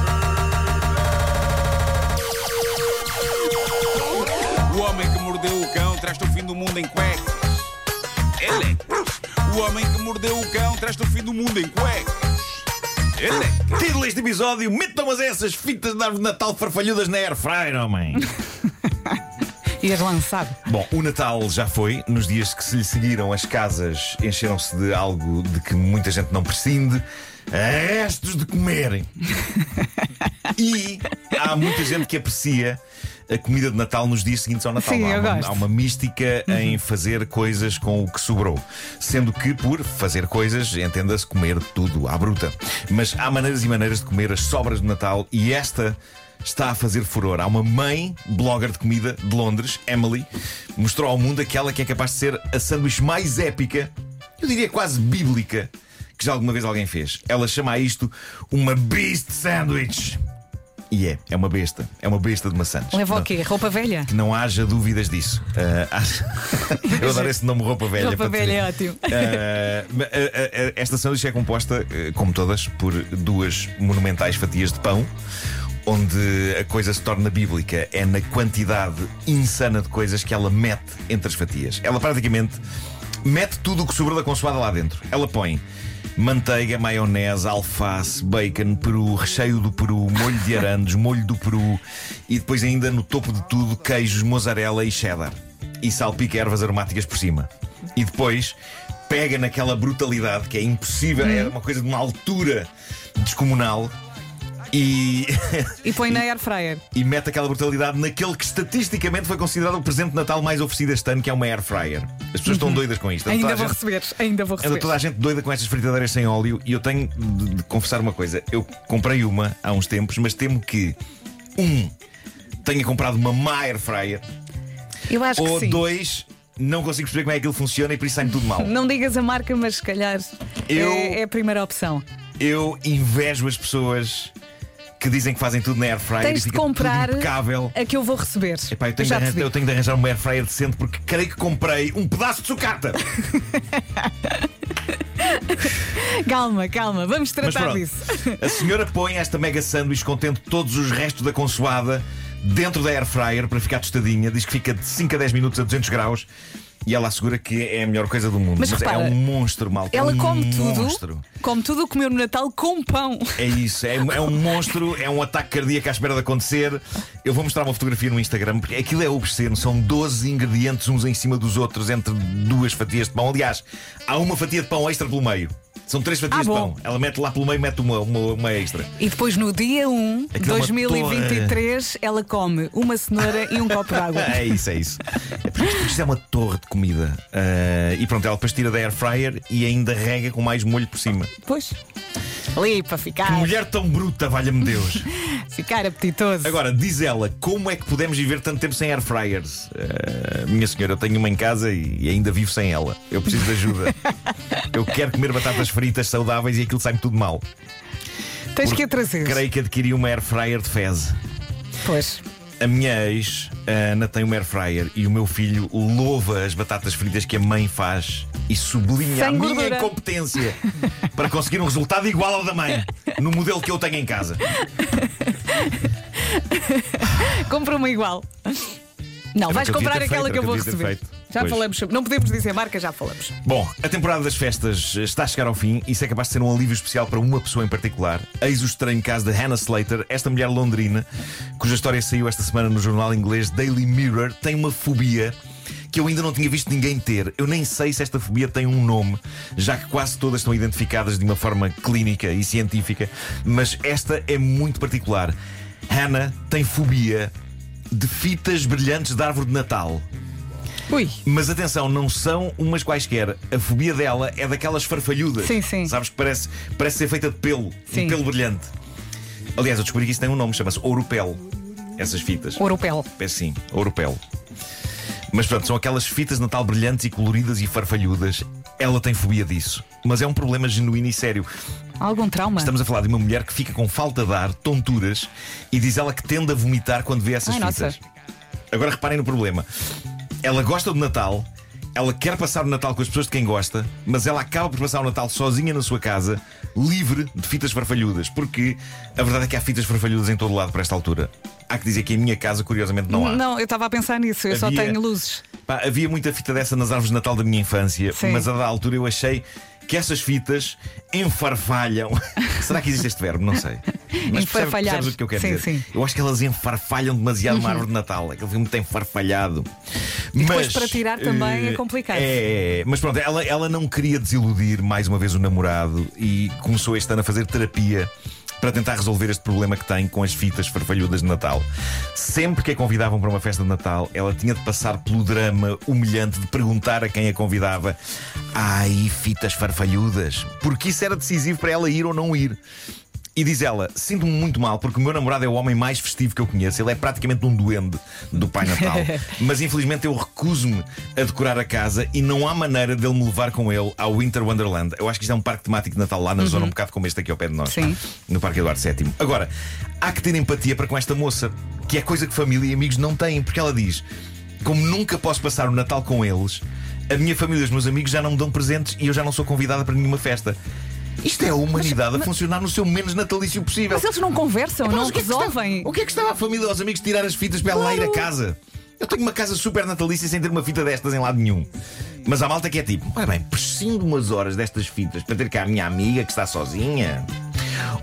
O traz-te o fim do mundo em cuecas, elecas. O homem que mordeu o cão traz-te o fim do mundo em cuecas, elecas. Título deste episódio: Metam-as essas fitas de árvore de Natal farfalhudas na Air Fryer, homem. Ias lançar. Bom, o Natal já foi. Nos dias que se lhe seguiram, as casas encheram-se de algo de que muita gente não prescinde. Restos de comerem. E há muita gente que aprecia a comida de Natal nos dias seguintes ao Natal. Sim, há, uma, há uma mística em fazer coisas com o que sobrou. Sendo que, por fazer coisas, entenda-se comer tudo à bruta. Mas há maneiras e maneiras de comer as sobras de Natal e esta está a fazer furor. Há uma mãe blogger de comida de Londres, Emily, mostrou ao mundo aquela que é capaz de ser a sanduíche mais épica, eu diria quase bíblica, que já alguma vez alguém fez. Ela chama a isto uma Beast Sandwich. E é, é uma besta. É uma besta de maçãs. Leva o quê? Roupa velha? que não haja dúvidas disso. Ah, acho- Eu adoro esse nome roupa velha. Roupa velha é ótimo. Ah, esta sanduíche é composta, ah, como todas, por duas monumentais fatias de pão. Onde a coisa se torna bíblica é na quantidade insana de coisas que ela mete entre as fatias. Ela praticamente mete tudo o que sobrou da consoada lá dentro. Ela põe manteiga, maionese, alface, bacon, peru, recheio do peru, molho de arandos, molho do peru e depois ainda no topo de tudo queijos, mozzarella e cheddar. E salpica ervas aromáticas por cima. E depois pega naquela brutalidade que é impossível, é uma coisa de uma altura descomunal. E, E põe na air fryer. e mete aquela brutalidade naquele que estatisticamente foi considerado o presente de Natal mais oferecido este ano, que é uma air fryer. As pessoas estão doidas com isto. Anda Ainda vou gente- receber. Ainda vou Anda receber. toda a gente doida com estas fritadeiras sem óleo e eu tenho de, de confessar uma coisa. Eu comprei uma há uns tempos, mas temo que, um, tenha comprado uma má air fryer, Eu acho que ou sim. dois, não consigo perceber como é que aquilo funciona e por isso sai-me tudo mal. Não digas a marca, mas se calhar Eu- é, é a primeira opção. Eu invejo as pessoas que dizem que fazem tudo na air fryer Tens e de fica comprar tudo impecável. a que eu vou receber. Epá, eu, tenho de já arranjar, percebi. eu tenho de arranjar uma air fryer decente porque creio que comprei um pedaço de sucata. Calma, calma, vamos Mas tratar pronto, disso. a senhora põe esta mega sanduíche contendo todos os restos da consoada dentro da air fryer para ficar tostadinha. Diz que fica de 5 a 10 minutos a 200 graus e ela assegura que é a melhor coisa do mundo. Mas repara, é um monstro, malta. Ela é um come monstro. tudo, come tudo comeu no Natal com pão. É isso, é, é um monstro, é um ataque cardíaco à espera de acontecer. Eu vou mostrar uma fotografia no Instagram, porque aquilo é obsceno. São 12 ingredientes uns em cima dos outros entre duas fatias de pão. Aliás, há uma fatia de pão extra pelo meio. São três fatias Ah, de pão. Ela mete lá pelo meio, mete uma, uma, uma extra. E depois no dia 1 de Aquilo é uma 2023, ela come uma cenoura e um copo de água. É isso, é isso. É porque isto, é uma torre de comida. Ah, e pronto, ela depois tira da air fryer e ainda rega com mais molho por cima. Pois. Ali para ficar, Que mulher tão bruta, valha-me Deus. ficar apetitoso. Agora, diz ela, como é que podemos viver tanto tempo sem air fryers? Ah, minha senhora, eu tenho uma em casa e, e ainda vivo sem ela. Eu preciso de ajuda. eu quero comer batatas fritas saudáveis e aquilo sai-me tudo mal. Tens que a trazer. Creio que adquiri uma air fryer de fezes. Pois. A minha ex, a Ana, tem uma air fryer e o meu filho louva as batatas fritas que a mãe faz e sublinha Sem a minha gordura. incompetência para conseguir um resultado igual ao da mãe no modelo que eu tenho em casa. Compra uma igual. Não, Era vais o que eu devia comprar ter aquela feito, que eu era vou que eu devia ter receber. feito. Já Pois. falamos sobre. Não podemos dizer marca, já falamos. Bom, a temporada das festas está a chegar ao fim e isso é capaz de ser um alívio especial para uma pessoa em particular. Eis o estranho caso de Hannah Slater, esta mulher londrina, cuja história saiu esta semana no jornal inglês Daily Mirror, tem uma fobia que eu ainda não tinha visto ninguém ter. Eu nem sei se esta fobia tem um nome, já que quase todas estão identificadas de uma forma clínica e científica, mas esta é muito particular. Hannah tem fobia de fitas brilhantes de árvore de Natal. Ui. Mas atenção, não são umas quaisquer. A fobia dela é daquelas farfalhudas. Sim, sim. Sabes que parece, parece ser feita de pelo. Sim. Um pelo brilhante. Aliás, eu descobri que isso tem um nome, chama-se Ouropel. Essas fitas. Ouropel. É sim, Ouropel. Mas pronto, são aquelas fitas de Natal brilhantes e coloridas e farfalhudas. Ela tem fobia disso. Mas é um problema genuíno e sério. Algum trauma? Estamos a falar de uma mulher que fica com falta de ar, tonturas, e diz ela que tende a vomitar quando vê essas Ai, fitas. nossa. Agora reparem no problema. Ela gosta do Natal, ela quer passar o Natal com as pessoas de quem gosta, mas ela acaba por passar o Natal sozinha na sua casa, livre de fitas farfalhudas, porque a verdade é que há fitas farfalhudas em todo lado para esta altura. Há que dizer que em minha casa, curiosamente, não há. Não, eu estava a pensar nisso, eu só Havia- tenho luzes. Pá, havia muita fita dessa nas árvores de Natal da minha infância, Sim. mas a da altura eu achei que essas fitas enfarfalham. Será que existe este verbo? Não sei. Mas percebes o que eu quero Sim, dizer? sim. Eu acho que elas enfarfalham demasiado uma árvore de Natal. Aquele filme tem farfalhado. E depois Mas, para tirar também é eh, complicado. É, é. mas pronto, ela, ela não queria desiludir mais uma vez o namorado e começou este ano a fazer terapia para tentar resolver este problema que tem com as fitas farfalhudas de Natal. Sempre que a convidavam para uma festa de Natal, ela tinha de passar pelo drama humilhante de perguntar a quem a convidava: Ai, fitas farfalhudas? Porque isso era decisivo para ela ir ou não ir. E diz ela: Sinto-me muito mal porque o meu namorado é o homem mais festivo que eu conheço. Ele é praticamente um duende do Pai Natal. Mas infelizmente eu recuso-me a decorar a casa e não há maneira dele me levar com ele ao Winter Wonderland. Eu acho que isto é um parque temático de Natal lá na zona, um bocado como este aqui ao pé de nós. Sim. No Parque Eduardo VII. Agora, há que ter empatia para com esta moça, que é coisa que família e amigos não têm, porque ela diz: Como nunca posso passar o Natal com eles, a minha família e os meus amigos já não me dão presentes e eu já não sou convidada para nenhuma festa. Isto é a humanidade a funcionar no seu menos natalício possível. Mas eles não conversam, Epá, não mas o que é que resolvem. estava- o que é que estava a família aos amigos tirar as fitas para ela lá ir a casa? Eu tenho uma casa super natalícia sem ter uma fita destas em lado nenhum. Mas há malta que é tipo: Ora bem, prescindo umas horas destas fitas para ter cá a minha amiga que está sozinha.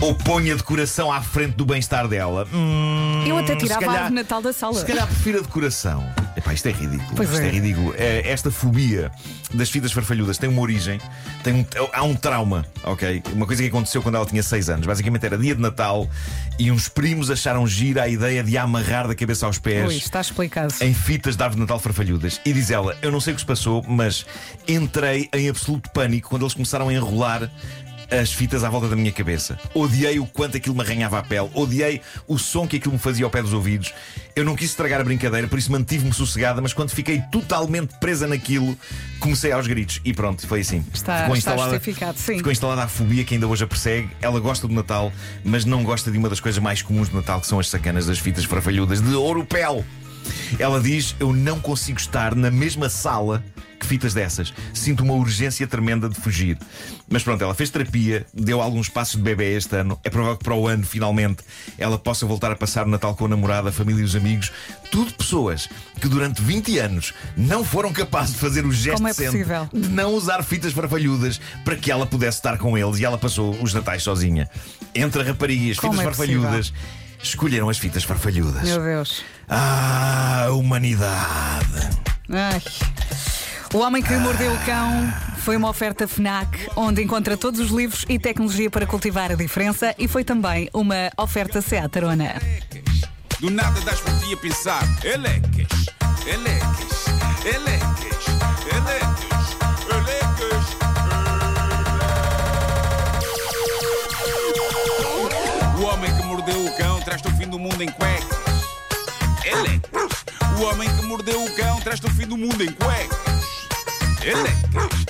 Ou ponho a decoração à frente do bem-estar dela. Hum, Eu até se tirava a calhar- árvore de Natal da sala. Se calhar prefiro a decoração. Epá, isto é ridículo. Pois isto é. é. ridículo. É, Esta fobia das fitas farfalhudas tem uma origem, tem um- há um trauma, ok? Uma coisa que aconteceu quando ela tinha 6 anos. Basicamente era dia de Natal e uns primos acharam gira a ideia de a amarrar da cabeça aos pés. Ui, está explicado. Em fitas de árvore de Natal farfalhudas. E diz ela: Eu não sei o que se passou, mas entrei em absoluto pânico quando eles começaram a enrolar as fitas à volta da minha cabeça. Odiei o quanto aquilo me arranhava a pele. Odiei o som que aquilo me fazia ao pé dos ouvidos. Eu não quis estragar a brincadeira, por isso mantive-me sossegada, mas quando fiquei totalmente presa naquilo, comecei aos gritos. E pronto, foi assim. Está- está justificado, sim. Ficou instalada a fobia que ainda hoje a persegue. Ela gosta do Natal, mas não gosta de uma das coisas mais comuns do Natal, que são as sacanas das fitas farfalhudas de ouro pel. Ela diz: Eu não consigo estar na mesma sala que fitas dessas. Sinto uma urgência tremenda de fugir. Mas pronto, ela fez terapia, deu alguns passos de bebê este ano. É provável que para o ano, finalmente, ela possa voltar a passar o Natal com a namorada, a família e os amigos. Tudo pessoas que durante 20 anos não foram capazes de fazer o gesto Como é possível? de não usar fitas farfalhudas para que ela pudesse estar com eles e ela passou os natais sozinha. Entre a rapariga as Como fitas é farfalhudas, escolheram as fitas farfalhudas. Meu Deus. Ah, humanidade! Ai. O Homem que Mordeu o Cão foi uma oferta FNAC, onde encontra todos os livros e tecnologia para cultivar a diferença, e foi também uma oferta Seat Arona. Do nada das por ti a pensar. Elecas, elecas, elecas, traz-te o fim do mundo em cuecas. Elecas. O homem que mordeu o cão traz-te o fim do mundo em cuecas. Elecas.